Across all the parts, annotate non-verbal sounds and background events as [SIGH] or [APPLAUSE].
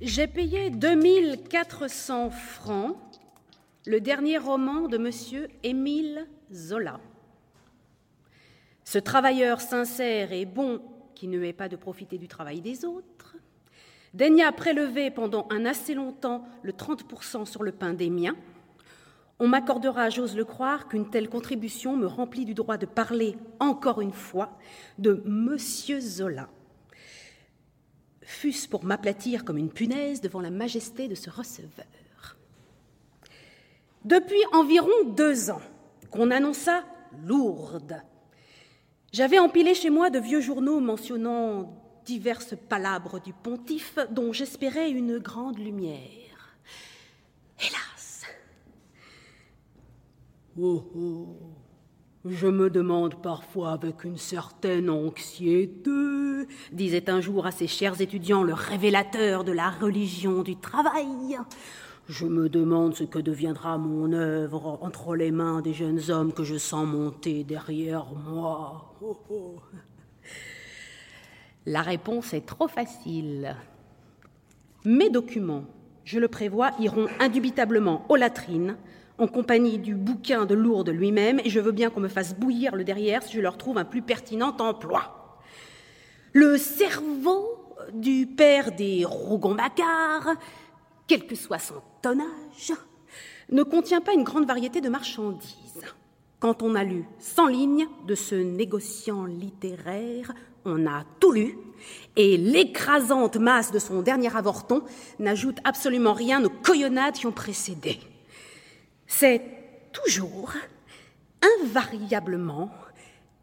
J'ai payé 2400 francs le dernier roman de M. Émile Zola. Ce travailleur sincère et bon, qui ne met pas de profiter du travail des autres, daigna prélever pendant un assez longtemps le 30% sur le pain des miens. On m'accordera, j'ose le croire, qu'une telle contribution me remplit du droit de parler, encore une fois, de Monsieur Zola. Fût-ce pour m'aplatir comme une punaise devant la majesté de ce receveur. Depuis environ deux ans qu'on annonça Lourdes, j'avais empilé chez moi de vieux journaux mentionnant diverses palabres du pontife dont j'espérais une grande lumière. Hélas Oh oh Je me demande parfois avec une certaine anxiété, disait un jour à ses chers étudiants le révélateur de la religion du travail. Je me demande ce que deviendra mon œuvre entre les mains des jeunes hommes que je sens monter derrière moi. [LAUGHS] La réponse est trop facile. Mes documents, je le prévois, iront indubitablement aux latrines, en compagnie du bouquin de Lourdes lui-même, et je veux bien qu'on me fasse bouillir le derrière si je leur trouve un plus pertinent emploi. Le cerveau du père des Rougon-Macquart, quel que soit son tonnage, ne contient pas une grande variété de marchandises. Quand on a lu 100 lignes de ce négociant littéraire, on a tout lu, et l'écrasante masse de son dernier avorton n'ajoute absolument rien aux coyonnades qui ont précédé. C'est toujours, invariablement,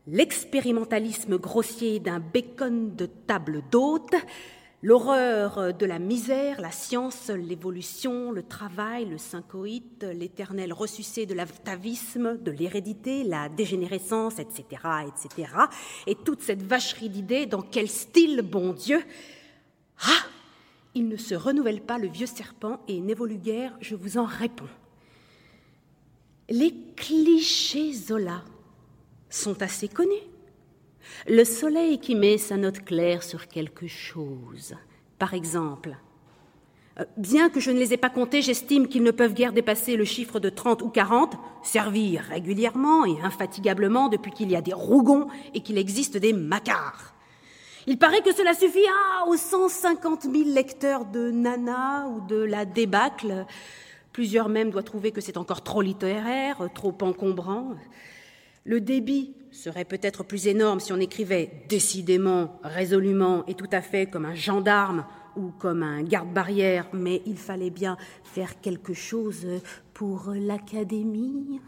l'expérimentalisme grossier d'un bacon de table d'hôte L'horreur de la misère, la science, l'évolution, le travail, le syncoïte, l'éternel ressucé de l'atavisme, de l'hérédité, la dégénérescence, etc., etc. Et toute cette vacherie d'idées, dans quel style, bon Dieu? Ah Il ne se renouvelle pas le vieux serpent et n'évolue guère, je vous en réponds. Les clichés Zola sont assez connus. Le soleil qui met sa note claire sur quelque chose. Par exemple, euh, bien que je ne les ai pas comptés, j'estime qu'ils ne peuvent guère dépasser le chiffre de 30 ou 40, servis régulièrement et infatigablement depuis qu'il y a des rougons et qu'il existe des macards. Il paraît que cela suffit ah, aux 150 000 lecteurs de Nana ou de la débâcle. Plusieurs même doivent trouver que c'est encore trop littéraire, trop encombrant. Le débit serait peut-être plus énorme si on écrivait décidément, résolument et tout à fait comme un gendarme ou comme un garde-barrière, mais il fallait bien faire quelque chose pour l'académie.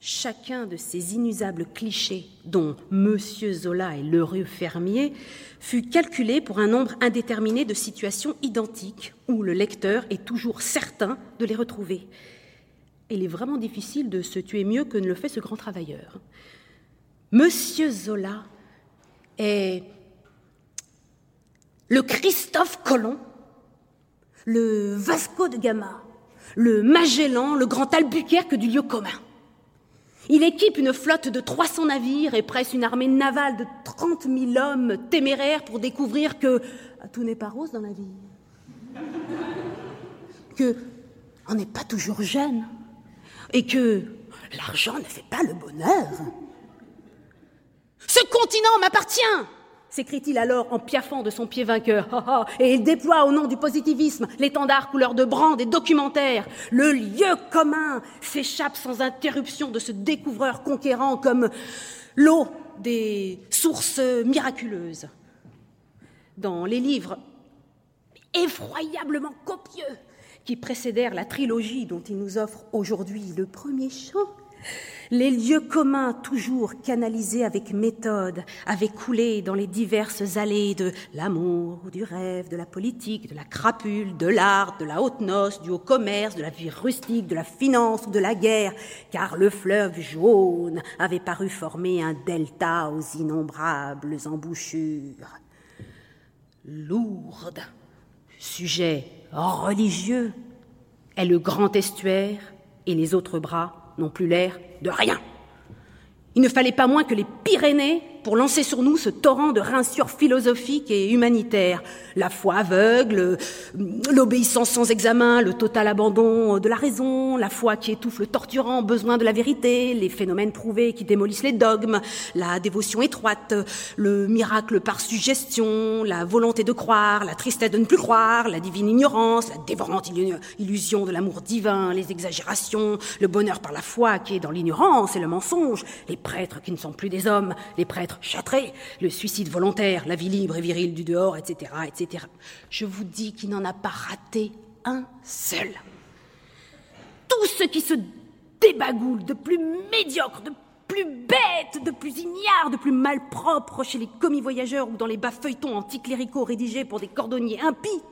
Chacun de ces inusables clichés, dont Monsieur Zola est l'heureux fermier, fut calculé pour un nombre indéterminé de situations identiques où le lecteur est toujours certain de les retrouver il est vraiment difficile de se tuer mieux que ne le fait ce grand travailleur. Monsieur Zola est le Christophe Colomb, le Vasco de Gama, le Magellan, le grand Albuquerque du lieu commun. Il équipe une flotte de 300 navires et presse une armée navale de 30 000 hommes téméraires pour découvrir que tout n'est pas rose dans la vie. Que on n'est pas toujours jeune et que l'argent ne fait pas le bonheur. Ce continent m'appartient s'écrie-t-il alors en piaffant de son pied vainqueur. et il déploie au nom du positivisme l'étendard couleur de brand des documentaires. Le lieu commun s'échappe sans interruption de ce découvreur conquérant comme l'eau des sources miraculeuses. Dans les livres effroyablement copieux qui précédèrent la trilogie dont il nous offre aujourd'hui le premier chant, les lieux communs toujours canalisés avec méthode avaient coulé dans les diverses allées de l'amour, du rêve, de la politique, de la crapule, de l'art, de la haute noce, du haut commerce, de la vie rustique, de la finance ou de la guerre, car le fleuve jaune avait paru former un delta aux innombrables embouchures. Lourde, sujet religieux est le grand estuaire et les autres bras n'ont plus l'air de rien. Il ne fallait pas moins que les Pyrénées pour lancer sur nous ce torrent de rinsures philosophiques et humanitaires. La foi aveugle, l'obéissance sans examen, le total abandon de la raison, la foi qui étouffe le torturant besoin de la vérité, les phénomènes prouvés qui démolissent les dogmes, la dévotion étroite, le miracle par suggestion, la volonté de croire, la tristesse de ne plus croire, la divine ignorance, la dévorante illusion de l'amour divin, les exagérations, le bonheur par la foi qui est dans l'ignorance et le mensonge, les prêtres qui ne sont plus des hommes, les prêtres châtrés, le suicide volontaire, la vie libre et virile du dehors, etc., etc. Je vous dis qu'il n'en a pas raté un seul. Tout ce qui se débagoule de plus médiocre, de plus bête, de plus ignare, de plus malpropre chez les commis voyageurs ou dans les bas feuilletons anticléricaux rédigés pour des cordonniers impies,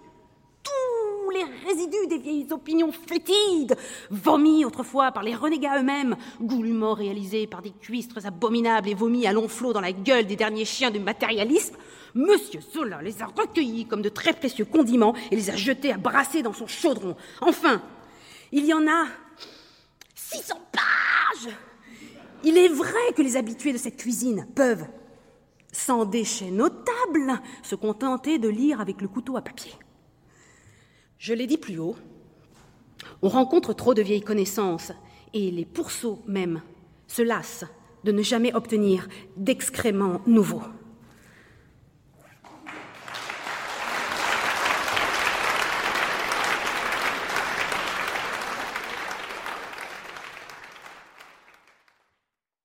les résidus des vieilles opinions fétides, vomis autrefois par les renégats eux-mêmes, goulûment réalisés par des cuistres abominables et vomis à long flot dans la gueule des derniers chiens du matérialisme, Monsieur Zola les a recueillis comme de très précieux condiments et les a jetés à brasser dans son chaudron. Enfin, il y en a 600 pages Il est vrai que les habitués de cette cuisine peuvent, sans déchets notables, se contenter de lire avec le couteau à papier. Je l'ai dit plus haut, on rencontre trop de vieilles connaissances et les pourceaux même se lassent de ne jamais obtenir d'excréments nouveaux.